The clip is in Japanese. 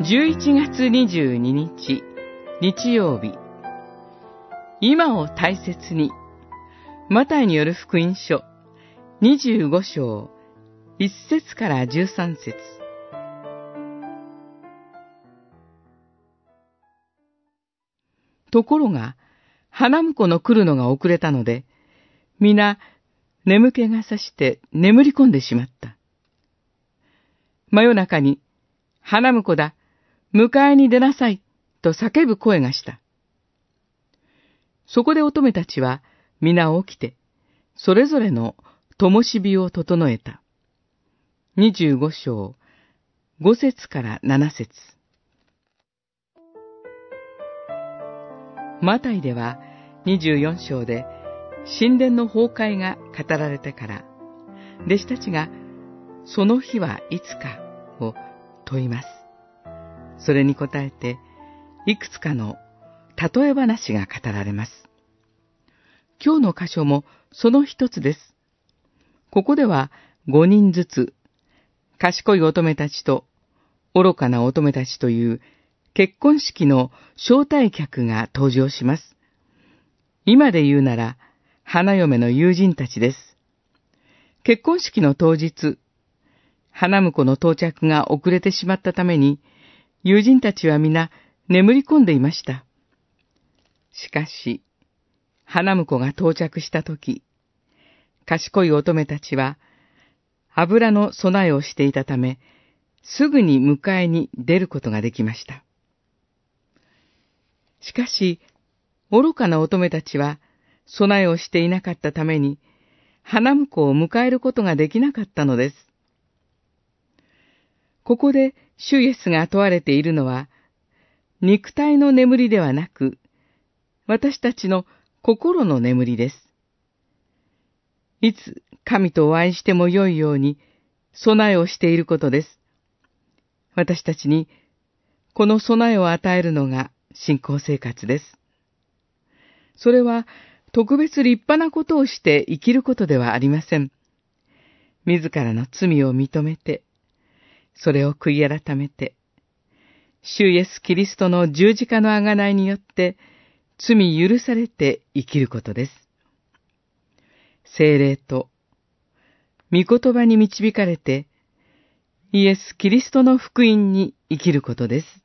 11月22日、日曜日。今を大切に。マタイによる福音書、25章、1節から13節ところが、花婿の来るのが遅れたので、皆、眠気がさして眠り込んでしまった。真夜中に、花婿だ、迎えに出なさい、と叫ぶ声がした。そこで乙女たちは皆起きて、それぞれの灯火を整えた。二十五章、五節から七節マタイでは二十四章で神殿の崩壊が語られてから、弟子たちがその日はいつかを問います。それに答えて、いくつかの例え話が語られます。今日の箇所もその一つです。ここでは五人ずつ、賢い乙女たちと愚かな乙女たちという結婚式の招待客が登場します。今で言うなら、花嫁の友人たちです。結婚式の当日、花婿の到着が遅れてしまったために、友人たちは皆眠り込んでいました。しかし、花婿が到着したとき、賢い乙女たちは、油の備えをしていたため、すぐに迎えに出ることができました。しかし、愚かな乙女たちは、備えをしていなかったために、花婿を迎えることができなかったのです。ここで主イエスが問われているのは、肉体の眠りではなく、私たちの心の眠りです。いつ神とお会いしてもよいように備えをしていることです。私たちにこの備えを与えるのが信仰生活です。それは特別立派なことをして生きることではありません。自らの罪を認めて、それを悔い改めて、主イエス・キリストの十字架のあがないによって、罪許されて生きることです。精霊と、御言葉に導かれて、イエス・キリストの福音に生きることです。